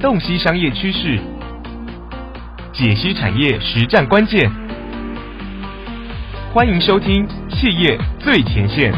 洞悉商业趋势，解析产业实战关键。欢迎收听《企业最前线》。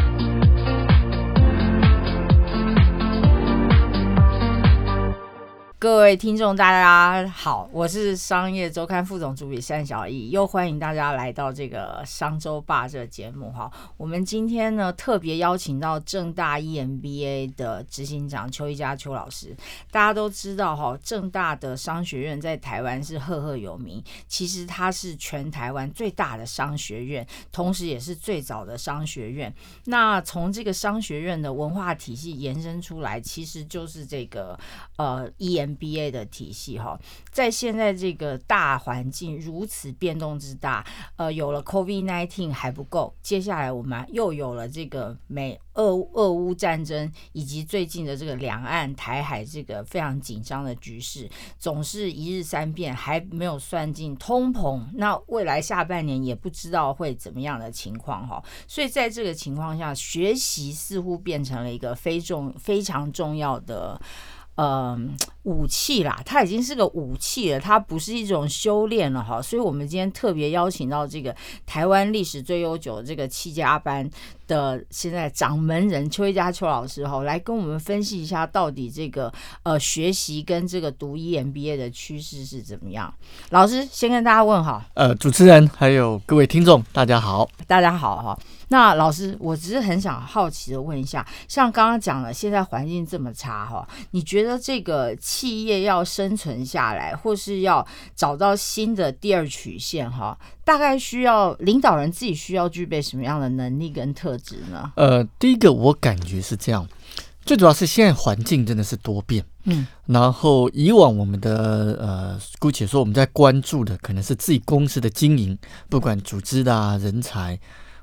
各位听众，大家好，我是商业周刊副总主笔单小艺，又欢迎大家来到这个商周霸这节目哈。我们今天呢特别邀请到正大 EMBA 的执行长邱一佳邱老师。大家都知道哈，正大的商学院在台湾是赫赫有名，其实它是全台湾最大的商学院，同时也是最早的商学院。那从这个商学院的文化体系延伸出来，其实就是这个呃 EM。MBA 的体系哈，在现在这个大环境如此变动之大，呃，有了 COVID-19 还不够，接下来我们又有了这个美俄俄乌战争，以及最近的这个两岸台海这个非常紧张的局势，总是一日三变，还没有算进通膨，那未来下半年也不知道会怎么样的情况哈，所以在这个情况下，学习似乎变成了一个非重非常重要的。呃，武器啦，它已经是个武器了，它不是一种修炼了哈。所以，我们今天特别邀请到这个台湾历史最悠久的这个七家班的现在掌门人邱一家邱老师哈，来跟我们分析一下到底这个呃学习跟这个读 EMBA 的趋势是怎么样。老师先跟大家问好，呃，主持人还有各位听众，大家好，大家好哈。那老师，我只是很想好奇的问一下，像刚刚讲了，现在环境这么差哈，你觉得这个企业要生存下来，或是要找到新的第二曲线哈，大概需要领导人自己需要具备什么样的能力跟特质呢？呃，第一个我感觉是这样，最主要是现在环境真的是多变，嗯，然后以往我们的呃，姑且说我们在关注的可能是自己公司的经营，不管组织的人才。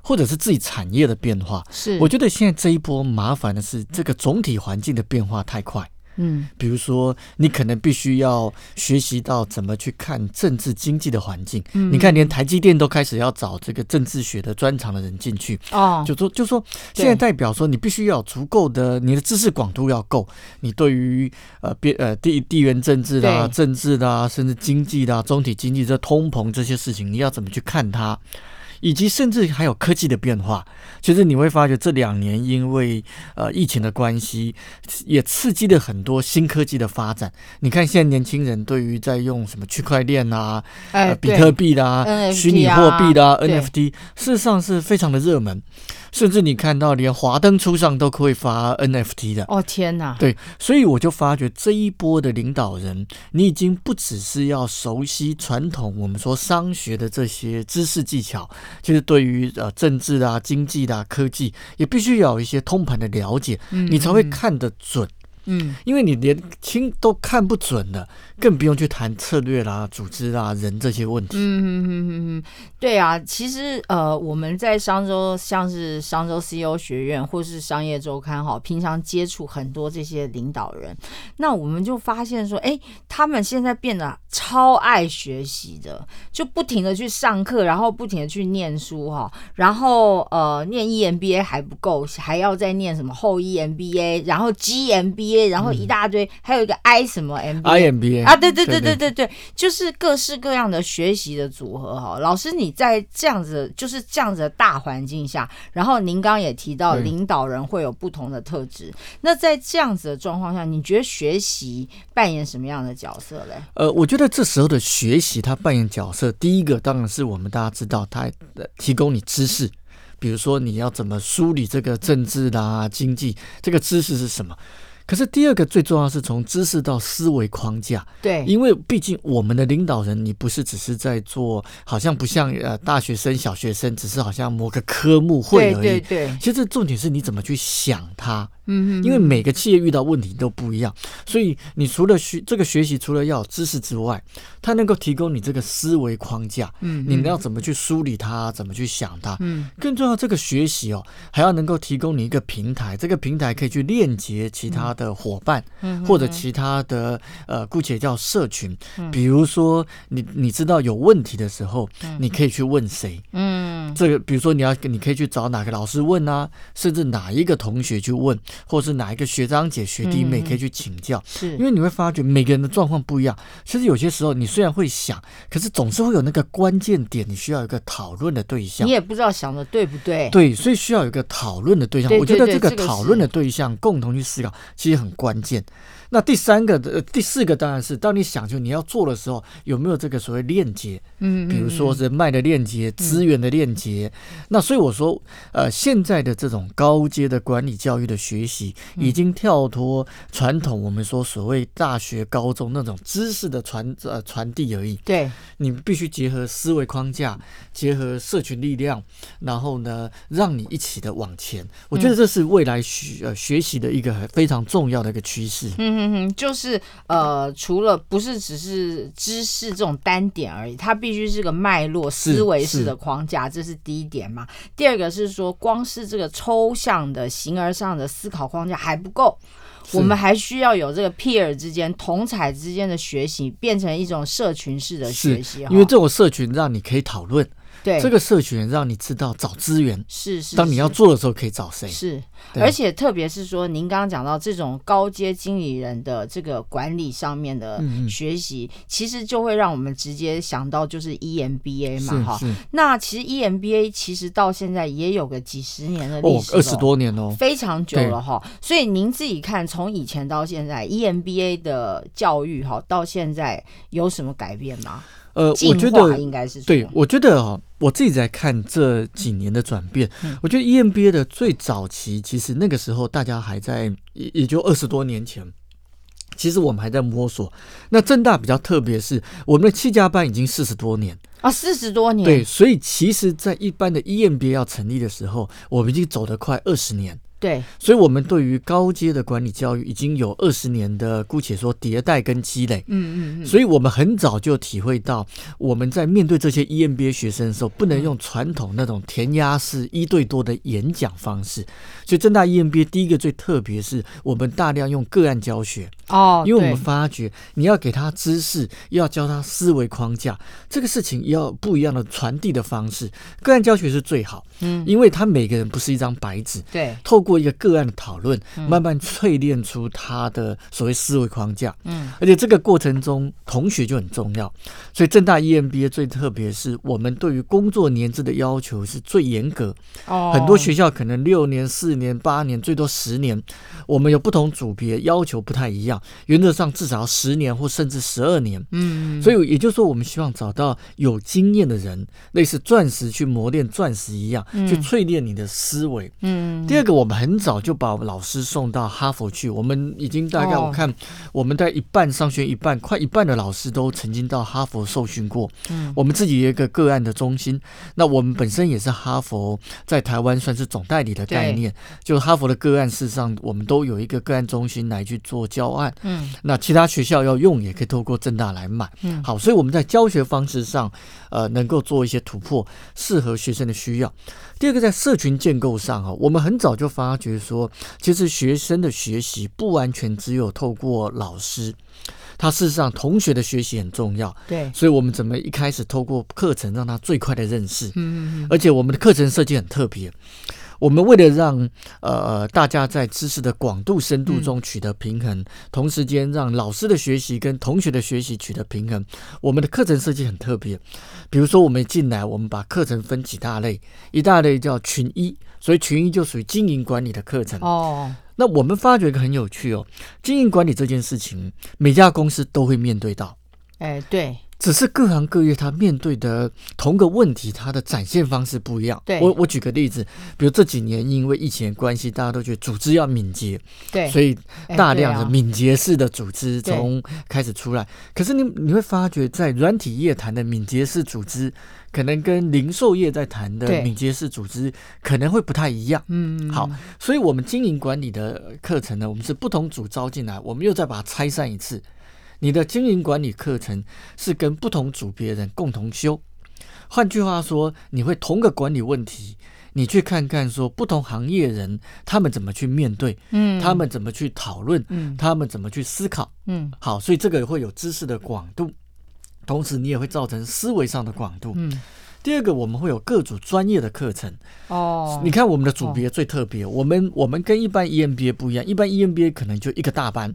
或者是自己产业的变化，是我觉得现在这一波麻烦的是这个总体环境的变化太快。嗯，比如说你可能必须要学习到怎么去看政治经济的环境。嗯，你看连台积电都开始要找这个政治学的专长的人进去。哦，就说就说现在代表说你必须要有足够的你的知识广度要够，你对于呃边呃地地缘政治的政治的甚至经济的总体经济这通膨这些事情，你要怎么去看它？以及甚至还有科技的变化，其实你会发觉这两年因为呃疫情的关系，也刺激了很多新科技的发展。你看现在年轻人对于在用什么区块链啊、比特币啦、虚拟货币啦、NFT，事实上是非常的热门。甚至你看到连华灯初上都可以发 NFT 的哦天哪！对，所以我就发觉这一波的领导人，你已经不只是要熟悉传统我们说商学的这些知识技巧，就是对于呃政治啊、经济啊、科技，也必须要有一些通盘的了解，你才会看得准。嗯，因为你连清都看不准的，更不用去谈策略啦、组织啦、人这些问题。嗯嗯嗯嗯嗯，对啊，其实呃，我们在商周像是商周 CEO 学院或是商业周刊哈，平常接触很多这些领导人，那我们就发现说，哎，他们现在变得超爱学习的，就不停的去上课，然后不停的去念书哈，然后呃，念 EMBA 还不够，还要再念什么后 EMBA，然后 GMBA。然后一大堆，还有一个 I 什么 MBA 啊，对对对对对对，就是各式各样的学习的组合哈。老师，你在这样子就是这样子的大环境下，然后您刚刚也提到领导人会有不同的特质，那在这样子的状况下，你觉得学习扮演什么样的角色嘞？呃，我觉得这时候的学习，它扮演角色，第一个当然是我们大家知道，它提供你知识，比如说你要怎么梳理这个政治啦、经济，这个知识是什么？可是第二个最重要是从知识到思维框架，对，因为毕竟我们的领导人，你不是只是在做，好像不像呃大学生、小学生，只是好像某个科目会而已。对对对，其实重点是你怎么去想它。嗯，因为每个企业遇到问题都不一样，所以你除了学这个学习，除了要有知识之外，它能够提供你这个思维框架。嗯，你要怎么去梳理它，怎么去想它？嗯，更重要，这个学习哦，还要能够提供你一个平台，这个平台可以去链接其他的伙伴，嗯或者其他的呃，姑且叫社群。比如说，你你知道有问题的时候，你可以去问谁？嗯。嗯，这个比如说你要你可以去找哪个老师问啊，甚至哪一个同学去问，或是哪一个学长姐、学弟妹可以去请教。是，因为你会发觉每个人的状况不一样。其实有些时候你虽然会想，可是总是会有那个关键点，你需要一个讨论的对象。你也不知道想的对不对？对，所以需要有一个讨论的对象。我觉得这个讨论的对象共同去思考，其实很关键。那第三个的第四个当然是，当你想就你要做的时候，有没有这个所谓链接？嗯，比如说人脉的链接、资源的链接。那所以我说，呃，现在的这种高阶的管理教育的学习，已经跳脱传统我们说所谓大学、高中那种知识的传呃传递而已。对，你必须结合思维框架，结合社群力量，然后呢，让你一起的往前。我觉得这是未来学呃学习的一个非常重要的一个趋势。嗯。嗯哼，就是呃，除了不是只是知识这种单点而已，它必须是个脉络思维式的框架，这是第一点嘛。第二个是说，光是这个抽象的形而上的思考框架还不够，我们还需要有这个 peer 之间同彩之间的学习，变成一种社群式的学习，因为这种社群让你可以讨论。对。这个社群让你知道找资源是是，当你要做的时候可以找谁。是，而且特别是说您刚刚讲到这种高阶经理人的这个管理上面的学习，其实就会让我们直接想到就是 EMBA 嘛哈。那其实 EMBA 其实到现在也有个几十年的历史，二十多年哦，非常久了哈。所以您自己看，从以前到现在，EMBA 的教育哈到现在有什么改变吗？呃，我觉得应该是对，我觉得哦，我自己在看这几年的转变，我觉得 EMBA 的最早期，其实那个时候大家还在，也也就二十多年前，其实我们还在摸索。那正大比较特别是，我们的七家班已经四十多年啊，四十多年，对，所以其实，在一般的 EMBA 要成立的时候，我们已经走得快二十年。对，所以，我们对于高阶的管理教育已经有二十年的，姑且说迭代跟积累。嗯嗯嗯。所以我们很早就体会到，我们在面对这些 EMBA 学生的时候，不能用传统那种填鸭式一对多的演讲方式。所以，正大 EMBA 第一个最特别是我们大量用个案教学。哦。因为我们发觉，你要给他知识，要教他思维框架，这个事情要不一样的传递的方式。个案教学是最好。嗯。因为他每个人不是一张白纸。对。透过一个个案的讨论，慢慢淬炼出他的所谓思维框架。嗯，而且这个过程中，同学就很重要。所以正大 EMBA 最特别是我们对于工作年资的要求是最严格。哦，很多学校可能六年、四年、八年，最多十年。我们有不同组别，要求不太一样。原则上至少十年或甚至十二年。嗯，所以也就是说，我们希望找到有经验的人，类似钻石去磨练钻石一样，去淬炼你的思维。嗯，第二个，我们很早。就把老师送到哈佛去。我们已经大概我看，我们在一半商学一半，快一半的老师都曾经到哈佛受训过。嗯，我们自己有一个个案的中心。那我们本身也是哈佛在台湾算是总代理的概念。就哈佛的个案，事实上我们都有一个个案中心来去做教案。嗯，那其他学校要用，也可以透过正大来买。嗯，好，所以我们在教学方式上，呃，能够做一些突破，适合学生的需要。第二个，在社群建构上啊，我们很早就发觉说，其实学生的学习不完全只有透过老师，他事实上同学的学习很重要。对，所以我们怎么一开始透过课程让他最快的认识？嗯嗯嗯。而且我们的课程设计很特别。我们为了让呃大家在知识的广度深度中取得平衡，同时间让老师的学习跟同学的学习取得平衡，我们的课程设计很特别。比如说，我们进来，我们把课程分几大类，一大类叫群一，所以群一就属于经营管理的课程。哦，那我们发觉一个很有趣哦，经营管理这件事情，每家公司都会面对到。哎，对。只是各行各业他面对的同个问题，它的展现方式不一样。对，我我举个例子，比如这几年因为疫情的关系，大家都觉得组织要敏捷，对，所以大量的敏捷式的组织从开始出来。可是你你会发觉，在软体业谈的敏捷式组织，可能跟零售业在谈的敏捷式组织可能会不太一样。嗯，好，所以我们经营管理的课程呢，我们是不同组招进来，我们又再把它拆散一次。你的经营管理课程是跟不同组别人共同修，换句话说，你会同个管理问题，你去看看说不同行业人他们怎么去面对，嗯，他们怎么去讨论，嗯，他们怎么去思考，嗯，好，所以这个会有知识的广度，同时你也会造成思维上的广度，嗯。第二个，我们会有各组专业的课程。哦，你看我们的组别最特别，我们我们跟一般 EMBA 不一样，一般 EMBA 可能就一个大班。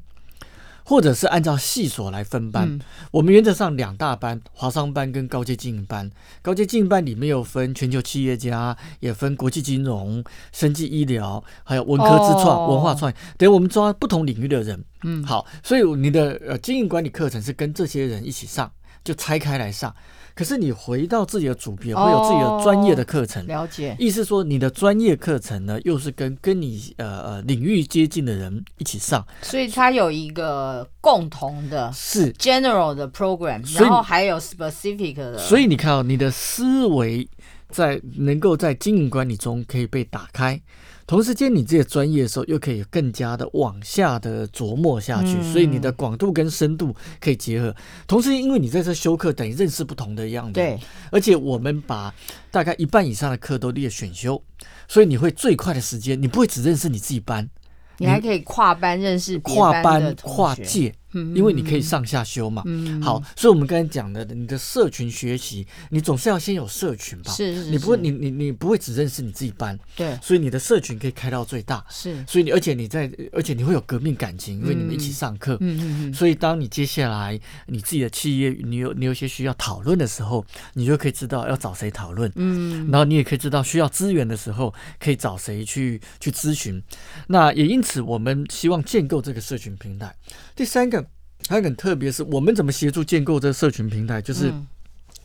或者是按照系所来分班，我们原则上两大班，华商班跟高阶经营班。高阶经营班里面有分全球企业家，也分国际金融、生技医疗，还有文科之创、文化创意，等我们抓不同领域的人。嗯，好，所以你的呃经营管理课程是跟这些人一起上，就拆开来上。可是你回到自己的组别，会有自己的专业的课程。了解，意思说你的专业课程呢，又是跟跟你呃呃领域接近的人一起上。所以它有一个共同的，是 general 的 program，然后还有 specific 的。所以你看哦，你的思维在能够在经营管理中可以被打开。同时间，你这个专业的时候，又可以更加的往下的琢磨下去，所以你的广度跟深度可以结合。同时，因为你在这修课，等于认识不同的样子。对。而且我们把大概一半以上的课都列选修，所以你会最快的时间，你不会只认识你自己班，你还可以跨班认识跨班跨界。因为你可以上下修嘛，好，所以我们刚才讲的，你的社群学习，你总是要先有社群吧？是是是，你不会，你你你不会只认识你自己班，对，所以你的社群可以开到最大，是，所以你而且你在，而且你会有革命感情，因为你们一起上课，嗯嗯嗯，所以当你接下来你自己的企业，你有你有些需要讨论的时候，你就可以知道要找谁讨论，嗯，然后你也可以知道需要资源的时候可以找谁去去咨询，那也因此我们希望建构这个社群平台。第三个。还很特别，是我们怎么协助建构这个社群平台？就是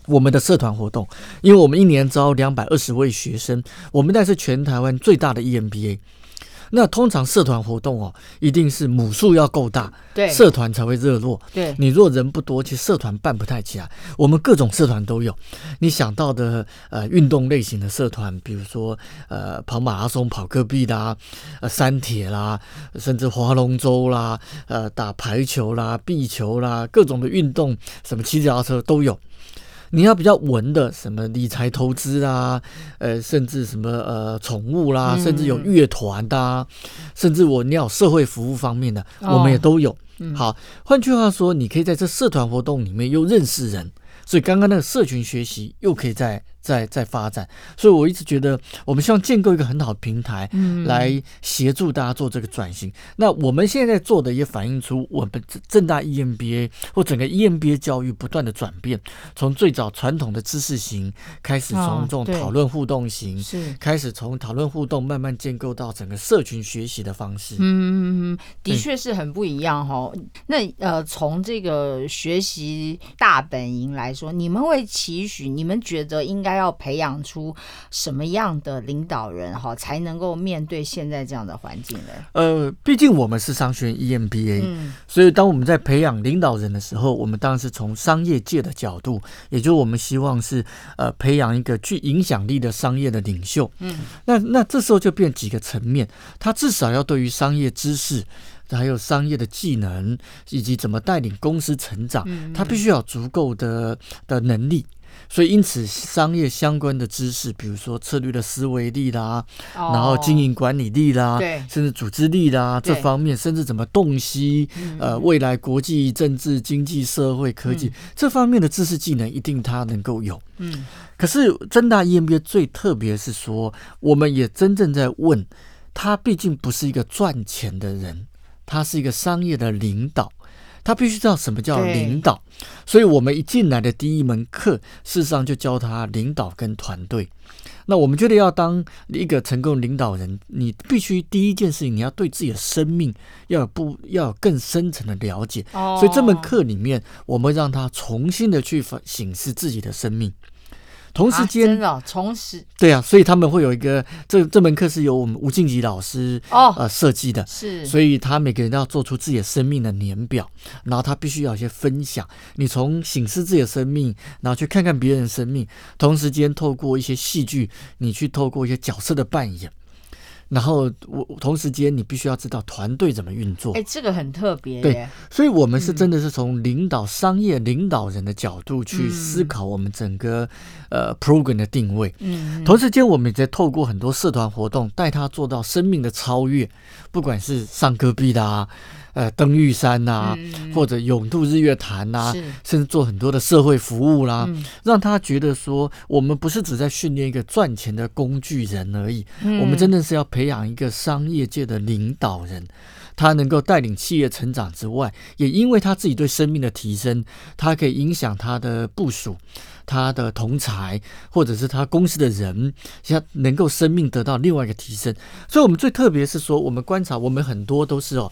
我们的社团活动，因为我们一年招两百二十位学生，我们那是全台湾最大的 EMBA。那通常社团活动哦，一定是母数要够大，对，社团才会热络。对，你若人不多，其实社团办不太起来。我们各种社团都有，你想到的呃运动类型的社团，比如说呃跑马拉松、跑戈壁啦，呃山铁啦，甚至划龙舟啦，呃打排球啦、壁球啦，各种的运动，什么骑脚踏车都有。你要比较文的，什么理财投资啊，呃，甚至什么呃宠物啦，甚至有乐团的，甚至我你要社会服务方面的，我们也都有。好，换句话说，你可以在这社团活动里面又认识人，所以刚刚那个社群学习又可以在。在在发展，所以我一直觉得，我们希望建构一个很好的平台，嗯，来协助大家做这个转型。那我们现在做的也反映出我们正大 EMBA 或整个 EMBA 教育不断的转变，从最早传统的知识型开始，从这种讨论互动型，是开始从讨论互动慢慢建构到整个社群学习的方式。嗯，的确是很不一样哈。那呃，从这个学习大本营来说，你们会期许，你们觉得应该。要培养出什么样的领导人哈，才能够面对现在这样的环境呢？呃，毕竟我们是商学院 EMBA，嗯，所以当我们在培养领导人的时候，我们当然是从商业界的角度，也就是我们希望是呃培养一个具影响力的商业的领袖。嗯，那那这时候就变几个层面，他至少要对于商业知识，还有商业的技能，以及怎么带领公司成长，他必须要足够的的能力。所以，因此，商业相关的知识，比如说策略的思维力啦，然后经营管理力啦，甚至组织力啦，这方面，甚至怎么洞悉呃未来国际政治、经济、社会、科技这方面的知识技能，一定他能够有。嗯，可是真大 EMBA 最特别是说，我们也真正在问他，毕竟不是一个赚钱的人，他是一个商业的领导。他必须知道什么叫领导，所以我们一进来的第一门课，事实上就教他领导跟团队。那我们觉得要当一个成功领导人，你必须第一件事情，你要对自己的生命要有不要有更深层的了解。所以这门课里面，我们让他重新的去反省视自己的生命。同时间，真的，同时对啊，所以他们会有一个这这门课是由我们吴静怡老师哦呃设计的，是，所以他每个人都要做出自己的生命的年表，然后他必须要有一些分享。你从醒视自己的生命，然后去看看别人的生命，同时间透过一些戏剧，你去透过一些角色的扮演。然后我同时间，你必须要知道团队怎么运作。哎，这个很特别。对，所以我们是真的是从领导商业领导人的角度去思考我们整个呃 program 的定位。嗯。同时间，我们也在透过很多社团活动，带他做到生命的超越，不管是上戈壁的啊。呃登玉山呐，或者永渡日月潭呐，甚至做很多的社会服务啦，让他觉得说，我们不是只在训练一个赚钱的工具人而已，我们真的是要培养一个商业界的领导人。他能够带领企业成长之外，也因为他自己对生命的提升，他可以影响他的部署、他的同才，或者是他公司的人，像能够生命得到另外一个提升。所以，我们最特别是说，我们观察，我们很多都是哦，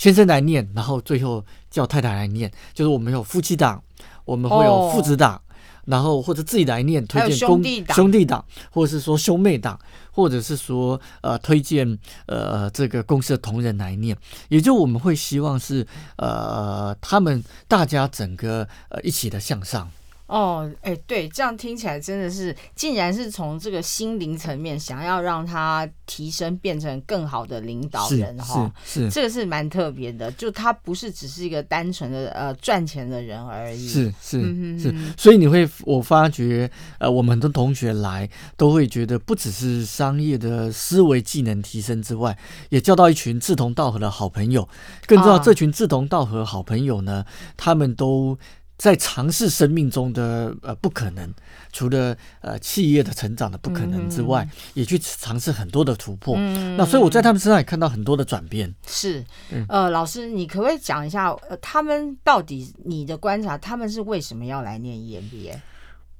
先生来念，然后最后叫太太来念，就是我们有夫妻档，我们会有父子档。然后或者自己来念推荐兄弟党，兄弟党，或者是说兄妹党，或者是说呃推荐呃这个公司的同仁来念，也就我们会希望是呃他们大家整个呃一起的向上。哦，哎，对，这样听起来真的是，竟然是从这个心灵层面想要让他提升，变成更好的领导人哈，是，这个是蛮特别的，就他不是只是一个单纯的呃赚钱的人而已，是是是，所以你会我发觉，呃，我们很多同学来都会觉得，不只是商业的思维技能提升之外，也交到一群志同道合的好朋友，更重要，这群志同道合好朋友呢，他们都。在尝试生命中的呃不可能，除了呃企业的成长的不可能之外，也去尝试很多的突破。那所以我在他们身上也看到很多的转变。是，呃，老师，你可不可以讲一下，呃，他们到底你的观察，他们是为什么要来念 EMBA？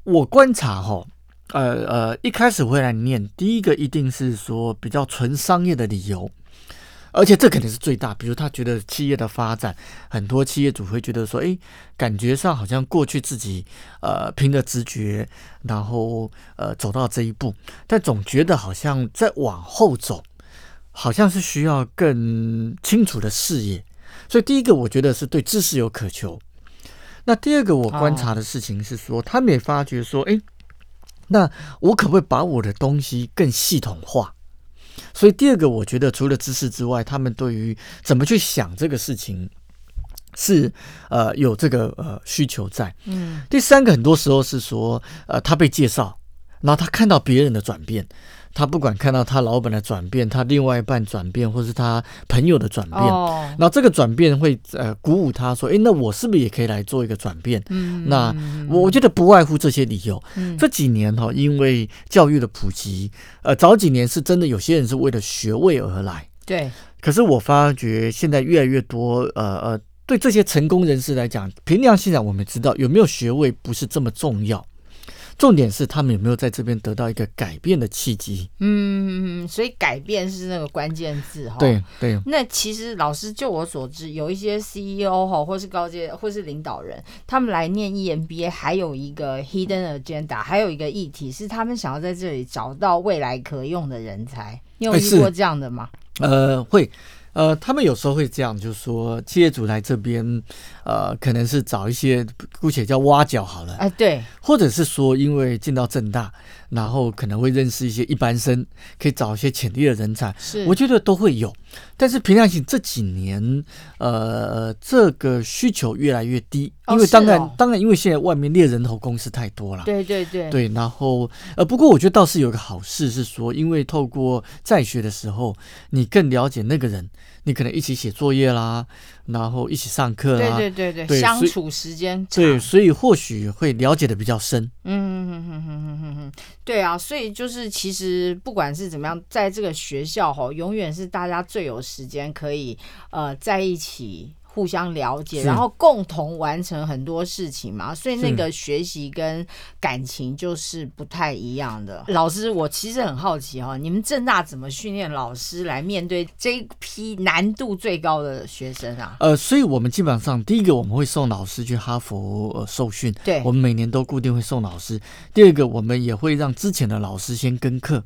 我观察哈，呃呃，一开始会来念，第一个一定是说比较纯商业的理由。而且这肯定是最大，比如他觉得企业的发展，很多企业主会觉得说，哎，感觉上好像过去自己呃凭着直觉，然后呃走到这一步，但总觉得好像再往后走，好像是需要更清楚的视野。所以第一个我觉得是对知识有渴求。那第二个我观察的事情是说，他们也发觉说，哎，那我可不可以把我的东西更系统化？所以第二个，我觉得除了知识之外，他们对于怎么去想这个事情，是呃有这个呃需求在。嗯，第三个很多时候是说，呃，他被介绍，然后他看到别人的转变。他不管看到他老板的转变，他另外一半转变，或是他朋友的转变，那这个转变会呃鼓舞他说：“哎，那我是不是也可以来做一个转变？”嗯，那我我觉得不外乎这些理由。这几年哈，因为教育的普及，呃，早几年是真的有些人是为了学位而来。对。可是我发觉现在越来越多，呃呃，对这些成功人士来讲，凭良心讲，我们知道有没有学位不是这么重要。重点是他们有没有在这边得到一个改变的契机？嗯，所以改变是那个关键字哈。对对。那其实老师就我所知，有一些 CEO 哈，或是高阶或是领导人，他们来念 EMBA，还有一个 hidden agenda，还有一个议题是他们想要在这里找到未来可用的人才。你有遇过这样的吗？呃，会。呃，他们有时候会这样，就是说，企业主来这边，呃，可能是找一些姑且叫挖角好了，哎，对，或者是说，因为进到正大，然后可能会认识一些一般生，可以找一些潜力的人才，是，我觉得都会有。但是平常性这几年，呃，这个需求越来越低，因为当然，当然，因为现在外面猎人头公司太多了，对对对，对。然后，呃，不过我觉得倒是有个好事是说，因为透过在学的时候，你更了解那个人，你可能一起写作业啦，然后一起上课啦，对对对对，相处时间对，所以或许会了解的比较深。嗯哼哼哼哼哼哼，对啊，所以就是其实不管是怎么样，在这个学校哈，永远是大家最。最有时间可以呃在一起互相了解，然后共同完成很多事情嘛，所以那个学习跟感情就是不太一样的。老师，我其实很好奇哈，你们正大怎么训练老师来面对这一批难度最高的学生啊？呃，所以我们基本上第一个我们会送老师去哈佛呃受训，对，我们每年都固定会送老师。第二个，我们也会让之前的老师先跟课。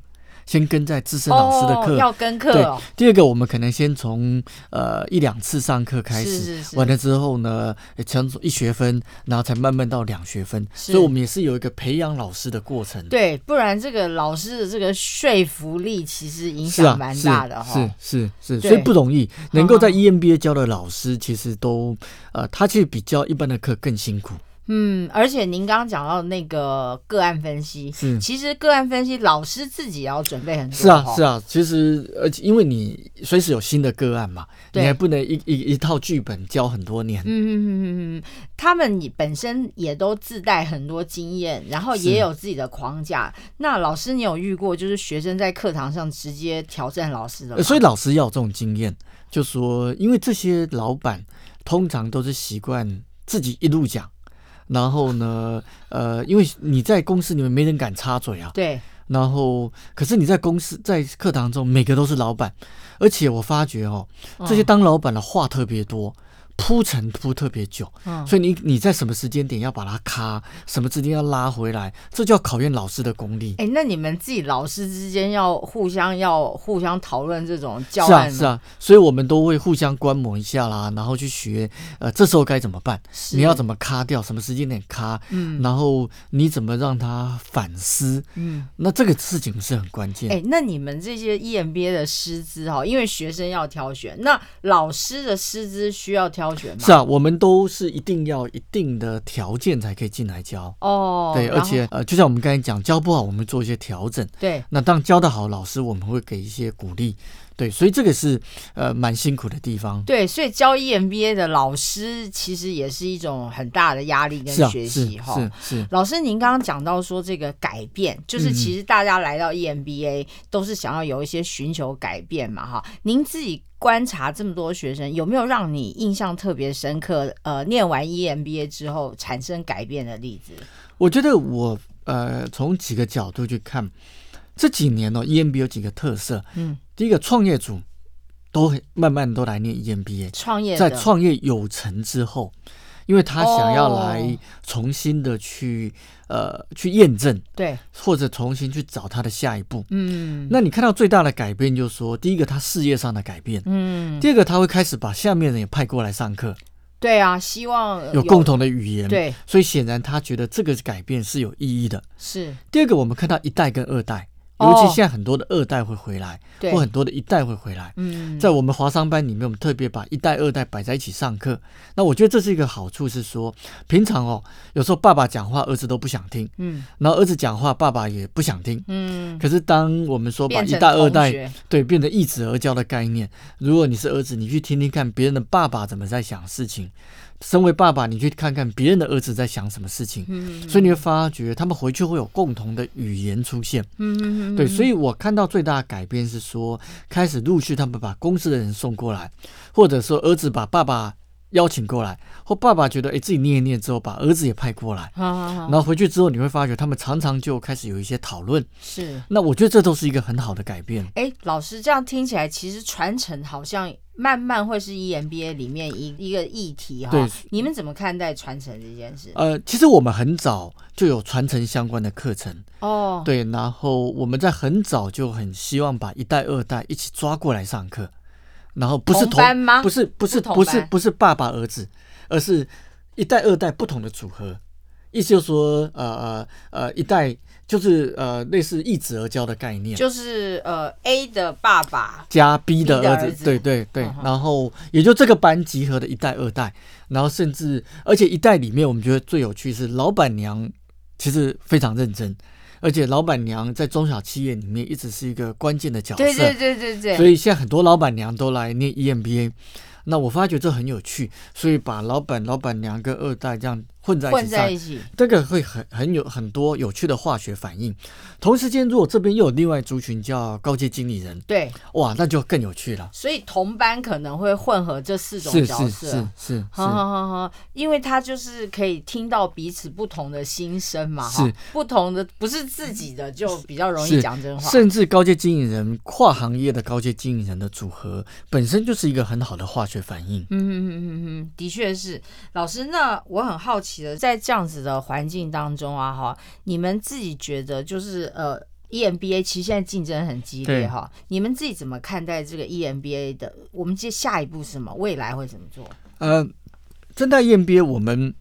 先跟在资深老师的课，要跟课。对，第二个我们可能先从呃一两次上课开始，完了之后呢，从一学分，然后才慢慢到两学分。所以，我们也是有一个培养老师的过程。对，不然这个老师的这个说服力其实影响蛮大的哈。是是是，所以不容易能够在 EMBA 教的老师，其实都呃，他其实比较一般的课更辛苦。嗯，而且您刚刚讲到那个个案分析，是其实个案分析老师自己也要准备很多。是啊，是啊，其实而且因为你随时有新的个案嘛，你还不能一一一套剧本教很多年。嗯嗯嗯嗯嗯，他们本身也都自带很多经验，然后也有自己的框架。那老师，你有遇过就是学生在课堂上直接挑战老师的？所以老师要有这种经验，就说因为这些老板通常都是习惯自己一路讲。然后呢，呃，因为你在公司里面没人敢插嘴啊。对。然后，可是你在公司在课堂中，每个都是老板，而且我发觉哦，这些当老板的话特别多。铺陈铺特别久，嗯所以你你在什么时间点要把它卡，什么时间要拉回来，这就要考验老师的功力。哎，那你们自己老师之间要互相要互相讨论这种教案是啊是啊，所以我们都会互相观摩一下啦，然后去学，呃，这时候该怎么办？你要怎么卡掉？什么时间点卡？嗯，然后你怎么让他反思？嗯，那这个事情是很关键。哎，那你们这些 EMBA 的师资哈，因为学生要挑选，那老师的师资需要挑。是啊，我们都是一定要一定的条件才可以进来教哦。对，而且呃，就像我们刚才讲，教不好，我们做一些调整。对，那当教的好，老师我们会给一些鼓励。对，所以这个是呃蛮辛苦的地方。对，所以教 EMBA 的老师其实也是一种很大的压力跟学习哈。是是。老师，您刚刚讲到说这个改变，就是其实大家来到 EMBA 都是想要有一些寻求改变嘛哈。您自己观察这么多学生，有没有让你印象特别深刻？呃，念完 EMBA 之后产生改变的例子？我觉得我呃从几个角度去看。这几年呢，EMBA 有几个特色。嗯，第一个，创业组都慢慢都来念 EMBA。创业在创业有成之后，因为他想要来重新的去呃去验证，对，或者重新去找他的下一步。嗯，那你看到最大的改变，就是说，第一个他事业上的改变。嗯，第二个他会开始把下面人也派过来上课。对啊，希望有共同的语言。对，所以显然他觉得这个改变是有意义的。是。第二个，我们看到一代跟二代。尤其现在很多的二代会回来，或很多的一代会回来。嗯，在我们华商班里面，我们特别把一代、二代摆在一起上课。那我觉得这是一个好处，是说平常哦，有时候爸爸讲话，儿子都不想听。嗯，然后儿子讲话，爸爸也不想听。嗯，可是当我们说把一代、二代对变得一子而教的概念，如果你是儿子，你去听听看别人的爸爸怎么在想事情。身为爸爸，你去看看别人的儿子在想什么事情，所以你会发觉他们回去会有共同的语言出现。嗯对，所以我看到最大的改变是说，开始陆续他们把公司的人送过来，或者说儿子把爸爸邀请过来，或爸爸觉得哎自己念一念之后，把儿子也派过来。然后回去之后，你会发觉他们常常就开始有一些讨论。是，那我觉得这都是一个很好的改变。哎，老师这样听起来，其实传承好像。慢慢会是 EMBA 里面一一个议题哈，对，你们怎么看待传承这件事？呃，其实我们很早就有传承相关的课程哦，对，然后我们在很早就很希望把一代二代一起抓过来上课，然后不是同班吗？不是不是不是不是爸爸儿子，而是一代二代不同的组合，意思就是说呃呃呃一代。就是呃，类似一子而教的概念，就是呃，A 的爸爸加 B 的儿子，对对对，然后也就这个班集合的一代、二代，然后甚至而且一代里面，我们觉得最有趣是老板娘其实非常认真，而且老板娘在中小企业里面一直是一个关键的角色，对对对对对，所以现在很多老板娘都来念 EMBA，那我发觉这很有趣，所以把老板、老板娘跟二代这样。混在混在一起，这个会很很有很多有趣的化学反应。同时间，如果这边又有另外族群叫高阶经理人，对，哇，那就更有趣了。所以同班可能会混合这四种角色，是是是，好好好好，因为他就是可以听到彼此不同的心声嘛，哈不同的，不是自己的就比较容易讲真话。甚至高阶经理人跨行业的高阶经理人的组合本身就是一个很好的化学反应。嗯嗯嗯嗯嗯，的确是。老师，那我很好奇。在这样子的环境当中啊，哈，你们自己觉得就是呃，EMBA 其实现在竞争很激烈哈，你们自己怎么看待这个 EMBA 的？我们接下一步是什么？未来会怎么做？呃，正大 EMBA 我们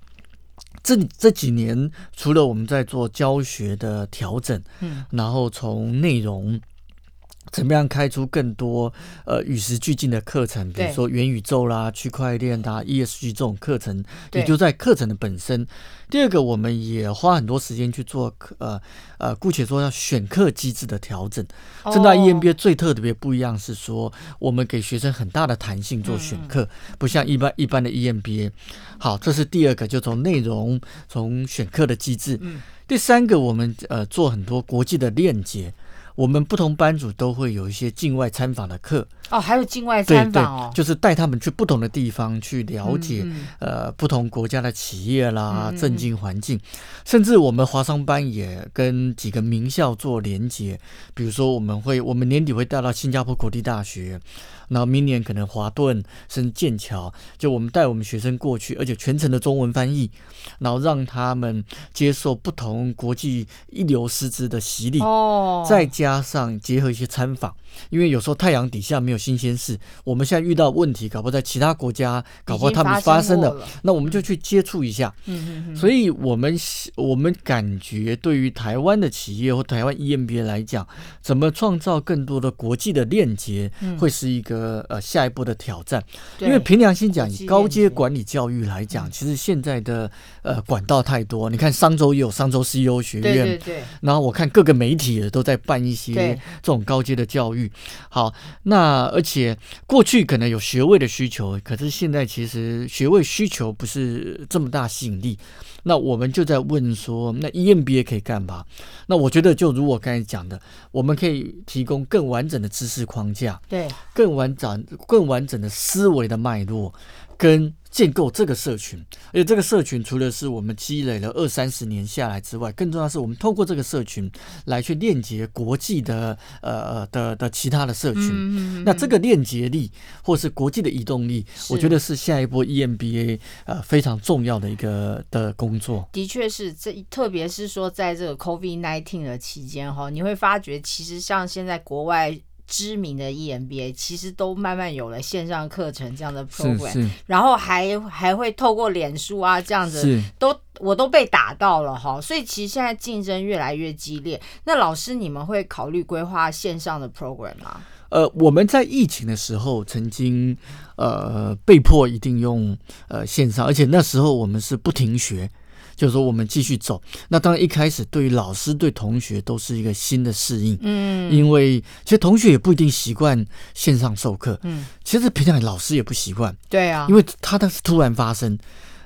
这这几年除了我们在做教学的调整，嗯，然后从内容。怎么样开出更多呃与时俱进的课程？比如说元宇宙啦、区块链啦、ESG 这种课程，也就在课程的本身。第二个，我们也花很多时间去做课，呃呃，姑且说要选课机制的调整。正大 EMBA 最特别不一样是说，我们给学生很大的弹性做选课，不像一般一般的 EMBA。好，这是第二个，就从内容、从选课的机制。第三个，我们呃做很多国际的链接。我们不同班组都会有一些境外参访的课。哦，还有境外参访哦，就是带他们去不同的地方去了解呃不同国家的企业啦、政经环境，甚至我们华商班也跟几个名校做连接，比如说我们会我们年底会带到新加坡国立大学。然后明年可能华顿甚至剑桥，就我们带我们学生过去，而且全程的中文翻译，然后让他们接受不同国际一流师资的洗礼，哦，再加上结合一些参访，因为有时候太阳底下没有新鲜事，我们现在遇到问题，搞不好在其他国家，搞不好他们发生了，那我们就去接触一下，嗯嗯嗯，所以我们我们感觉对于台湾的企业或台湾 EMBA 来讲，怎么创造更多的国际的链接，会是一个。呃呃，下一步的挑战，因为凭良心讲，以高阶管理教育来讲，其实现在的呃管道太多。你看商周也有商周 CEO 学院，对对对。然后我看各个媒体也都在办一些这种高阶的教育。好，那而且过去可能有学位的需求，可是现在其实学位需求不是这么大吸引力。那我们就在问说，那 EMBA 可以干嘛？那我觉得就如我刚才讲的，我们可以提供更完整的知识框架，对，更完整、更完整的思维的脉络，跟。建构这个社群，而且这个社群除了是我们积累了二三十年下来之外，更重要是我们透过这个社群来去链接国际的呃的的其他的社群。那这个链接力或是国际的移动力，我觉得是下一波 EMBA 呃非常重要的一个的工作。的确是，这特别是说在这个 COVID nineteen 的期间哈，你会发觉其实像现在国外。知名的 EMBA 其实都慢慢有了线上课程这样的 program，然后还还会透过脸书啊这样子，都我都被打到了哈，所以其实现在竞争越来越激烈。那老师，你们会考虑规划线上的 program 吗？呃，我们在疫情的时候曾经呃被迫一定用呃线上，而且那时候我们是不停学。就是说，我们继续走。那当然，一开始对于老师、对同学都是一个新的适应。嗯，因为其实同学也不一定习惯线上授课。嗯，其实平常老师也不习惯。对啊，因为他的是突然发生。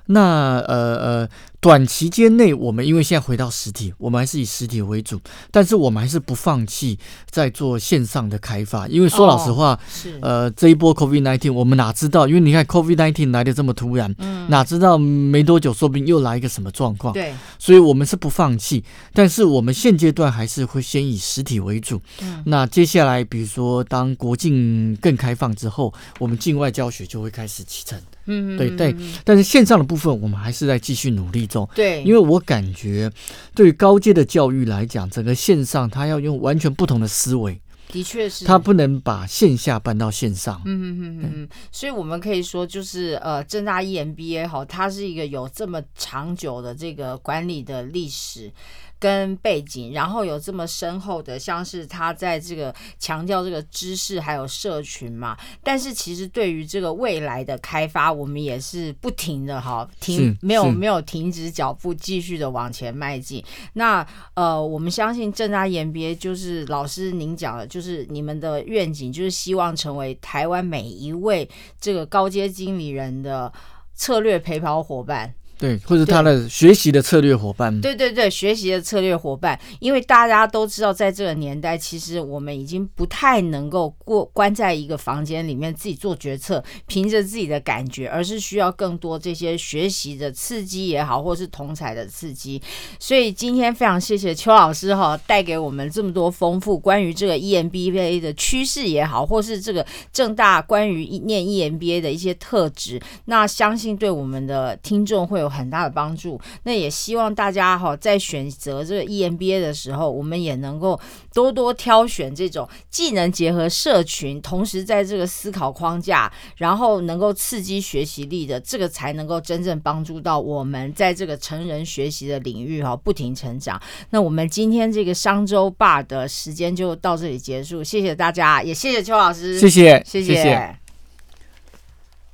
那呃呃。短期间内，我们因为现在回到实体，我们还是以实体为主，但是我们还是不放弃在做线上的开发。因为说老实话，是呃这一波 COVID nineteen，我们哪知道？因为你看 COVID nineteen 来的这么突然，嗯，哪知道没多久，说不定又来一个什么状况？对，所以我们是不放弃，但是我们现阶段还是会先以实体为主。嗯，那接下来，比如说当国境更开放之后，我们境外教学就会开始启程。嗯，对对，但是线上的部分，我们还是在继续努力。中对，因为我感觉对于高阶的教育来讲，整个线上它要用完全不同的思维，的确是，他不能把线下搬到线上。嗯嗯嗯嗯，所以我们可以说，就是呃，正大 EMBA 哈，它是一个有这么长久的这个管理的历史。跟背景，然后有这么深厚的，像是他在这个强调这个知识还有社群嘛。但是其实对于这个未来的开发，我们也是不停的哈，停没有没有停止脚步，继续的往前迈进。那呃，我们相信正大研别就是老师您讲的，就是你们的愿景，就是希望成为台湾每一位这个高阶经理人的策略陪跑伙伴。对，或者他的学习的策略伙伴。对对对，学习的策略伙伴，因为大家都知道，在这个年代，其实我们已经不太能够过关在一个房间里面自己做决策，凭着自己的感觉，而是需要更多这些学习的刺激也好，或是同才的刺激。所以今天非常谢谢邱老师哈，带给我们这么多丰富关于这个 EMBA 的趋势也好，或是这个正大关于念 EMBA 的一些特质。那相信对我们的听众会有。有很大的帮助。那也希望大家哈在选择这个 EMBA 的时候，我们也能够多多挑选这种技能结合社群，同时在这个思考框架，然后能够刺激学习力的，这个才能够真正帮助到我们在这个成人学习的领域哈不停成长。那我们今天这个商周霸的时间就到这里结束，谢谢大家，也谢谢邱老师，谢谢，谢谢。